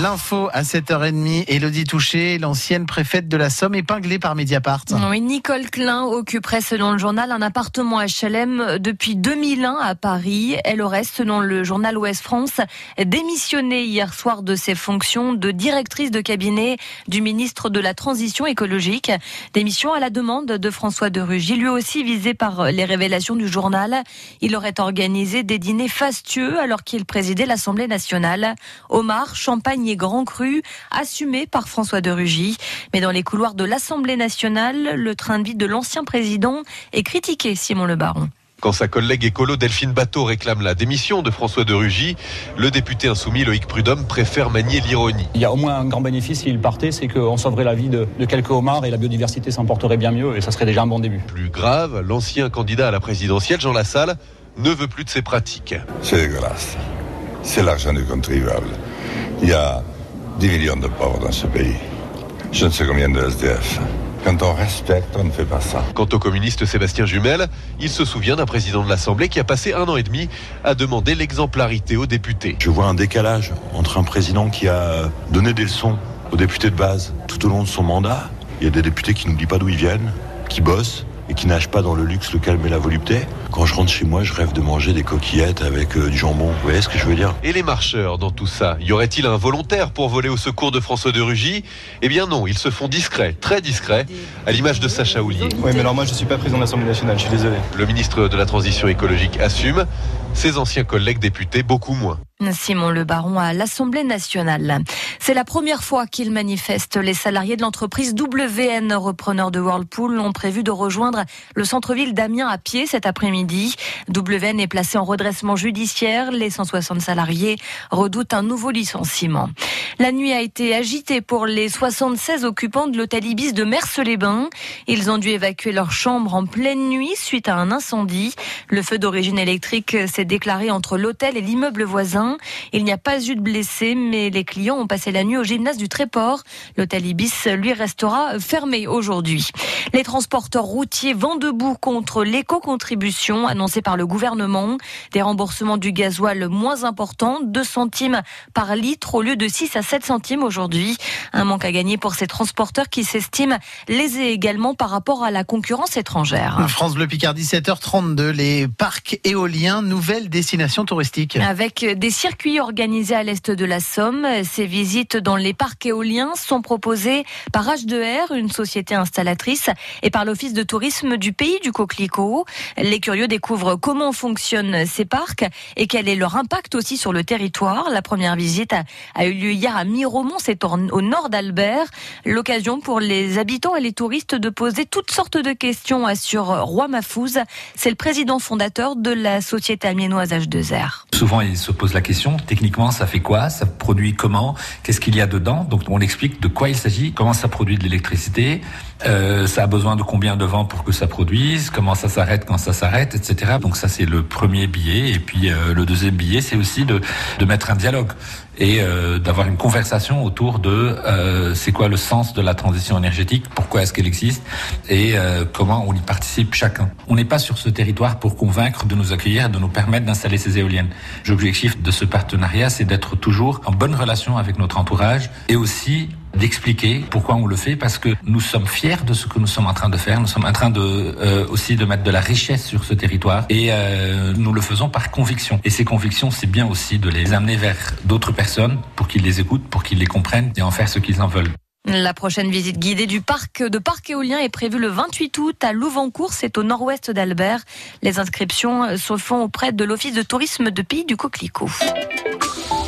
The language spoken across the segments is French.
L'info à 7h30, Elodie Touché, l'ancienne préfète de la Somme, épinglée par Mediapart. Oui, Nicole Klein occuperait selon le journal un appartement HLM depuis 2001 à Paris. Elle aurait, selon le journal Ouest France, démissionné hier soir de ses fonctions de directrice de cabinet du ministre de la Transition écologique. Démission à la demande de François de Rugy, lui aussi visé par les révélations du journal. Il aurait organisé des dîners fastueux alors qu'il présidait l'Assemblée nationale. Omar, champagne et grand cru, assumé par François de Rugy. Mais dans les couloirs de l'Assemblée nationale, le train de vie de l'ancien président est critiqué, Simon Le Baron. Quand sa collègue écolo Delphine Bateau réclame la démission de François de Rugy, le député insoumis Loïc Prudhomme préfère manier l'ironie. Il y a au moins un grand bénéfice s'il partait, c'est qu'on sauverait la vie de, de quelques homards et la biodiversité s'emporterait bien mieux et ça serait déjà un bon début. Plus grave, l'ancien candidat à la présidentielle, Jean Lassalle, ne veut plus de ces pratiques. C'est dégueulasse. C'est l'argent du contribuable. Il y a 10 millions de pauvres dans ce pays. Je ne sais combien de SDF. Quand on respecte, on ne fait pas ça. Quant au communiste Sébastien Jumel, il se souvient d'un président de l'Assemblée qui a passé un an et demi à demander l'exemplarité aux députés. Je vois un décalage entre un président qui a donné des leçons aux députés de base tout au long de son mandat. Il y a des députés qui n'oublient pas d'où ils viennent, qui bossent, et qui nagent pas dans le luxe, le calme et la volupté. Quand je rentre chez moi, je rêve de manger des coquillettes avec euh, du jambon. Vous voyez ce que je veux dire? Et les marcheurs dans tout ça Y aurait-il un volontaire pour voler au secours de François de Rugy? Eh bien non, ils se font discrets, très discrets, à l'image de Sacha Houlier. Oui, mais alors moi je suis pas président de l'Assemblée nationale, je suis désolé. Le ministre de la Transition écologique assume, ses anciens collègues députés beaucoup moins. Simon Le Baron à l'Assemblée nationale. C'est la première fois qu'il manifeste. Les salariés de l'entreprise WN, repreneur de Whirlpool, ont prévu de rejoindre le centre-ville d'Amiens à pied cet après-midi. WN est placé en redressement judiciaire. Les 160 salariés redoutent un nouveau licenciement. La nuit a été agitée pour les 76 occupants de l'hôtel Ibis de Mers-les-Bains. Ils ont dû évacuer leur chambre en pleine nuit suite à un incendie. Le feu d'origine électrique s'est déclaré entre l'hôtel et l'immeuble voisin. Il n'y a pas eu de blessés, mais les clients ont passé la nuit au gymnase du Tréport. L'hôtel Ibis, lui, restera fermé aujourd'hui. Les transporteurs routiers vont debout contre l'éco-contribution annoncée par le gouvernement. Des remboursements du gasoil moins importants, 2 centimes par litre au lieu de 6 à 7 centimes aujourd'hui. Un manque à gagner pour ces transporteurs qui s'estiment lésés également par rapport à la concurrence étrangère. France Bleu Picardie, 7h32, les parcs éoliens, nouvelle destination touristique. Avec des circuits organisés à l'est de la Somme, ces visites dans les parcs éoliens sont proposées par H2R, une société installatrice, et par l'Office de tourisme du pays du Coquelicot. Les curieux découvrent comment fonctionnent ces parcs et quel est leur impact aussi sur le territoire. La première visite a eu lieu hier à Miromont, c'est au nord d'Albert. L'occasion pour les habitants et les touristes de poser toutes sortes de questions sur Roi Mafouze. C'est le président fondateur de la société amiénoise H2R. Souvent, ils se posent la question, techniquement, ça fait quoi? Ça produit comment? Qu'est-ce qu'il y a dedans? Donc, on explique de quoi il s'agit, comment ça produit de l'électricité, euh, ça a besoin de combien de vent pour que ça produise, comment ça s'arrête quand ça s'arrête, etc. Donc ça, c'est le premier billet. Et puis, euh, le deuxième billet, c'est aussi de, de mettre un dialogue et euh, d'avoir une conversation autour de euh, c'est quoi le sens de la transition énergétique, pourquoi est-ce qu'elle existe et euh, comment on y participe chacun. On n'est pas sur ce territoire pour convaincre de nous accueillir de nous permettre d'installer ces éoliennes. L'objectif de ce partenariat, c'est d'être toujours en bonne relation avec notre entourage et aussi d'expliquer pourquoi on le fait parce que nous sommes fiers de ce que nous sommes en train de faire nous sommes en train de euh, aussi de mettre de la richesse sur ce territoire et euh, nous le faisons par conviction et ces convictions c'est bien aussi de les amener vers d'autres personnes pour qu'ils les écoutent pour qu'ils les comprennent et en faire ce qu'ils en veulent la prochaine visite guidée du parc de parc éolien est prévue le 28 août à Louvancourt, c'est au nord-ouest d'Albert. Les inscriptions se font auprès de l'Office de tourisme de Pays du Coquelicot.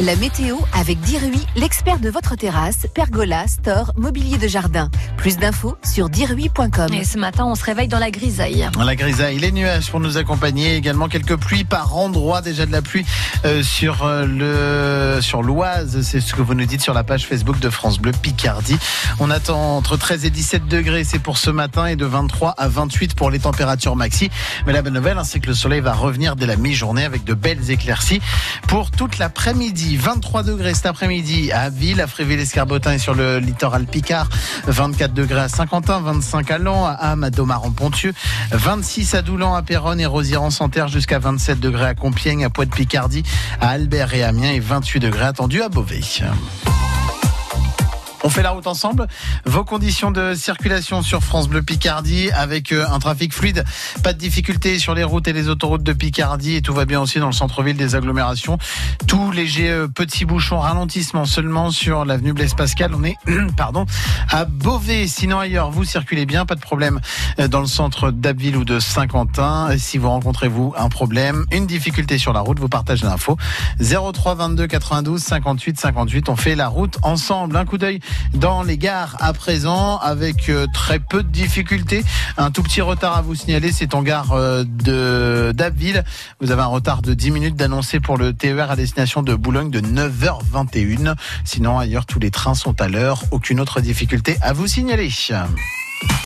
La météo avec Dirui, l'expert de votre terrasse, pergola, store, mobilier de jardin. Plus d'infos sur dirui.com. Et ce matin, on se réveille dans la grisaille. La grisaille, les nuages pour nous accompagner, également quelques pluies par endroit, déjà de la pluie euh, sur euh, le sur l'Oise, c'est ce que vous nous dites sur la page Facebook de France Bleu Picardie. On attend entre 13 et 17 degrés, c'est pour ce matin, et de 23 à 28 pour les températures maxi. Mais la bonne nouvelle, hein, c'est que le soleil va revenir dès la mi-journée avec de belles éclaircies pour toute l'après-midi. 23 degrés cet après-midi à Ville, à Fréville-Escarbotin et sur le littoral Picard. 24 degrés à Saint-Quentin, 25 à Lens, à Ham, à Domaran-Pontieux. 26 à Doulan, à Péronne et Rosière-en-Santerre jusqu'à 27 degrés à Compiègne, à Poix-de-Picardie, à Albert et Amiens et 28 degrés attendus à Beauvais. On fait la route ensemble. Vos conditions de circulation sur France Bleu Picardie avec euh, un trafic fluide. Pas de difficultés sur les routes et les autoroutes de Picardie et tout va bien aussi dans le centre-ville des agglomérations. Tout léger euh, petit bouchon ralentissement seulement sur l'avenue Blaise Pascal. On est, pardon, à Beauvais. Sinon ailleurs, vous circulez bien, pas de problème euh, dans le centre d'Abbeville ou de Saint-Quentin. Si vous rencontrez vous un problème, une difficulté sur la route, vous partagez l'info. 03 22 92 58 58. On fait la route ensemble. Un coup d'œil dans les gares à présent avec euh, très peu de difficultés. Un tout petit retard à vous signaler, c'est en gare euh, de d'Abbeville. Vous avez un retard de 10 minutes d'annoncer pour le TER à destination de Boulogne de 9h21. Sinon ailleurs tous les trains sont à l'heure. Aucune autre difficulté à vous signaler.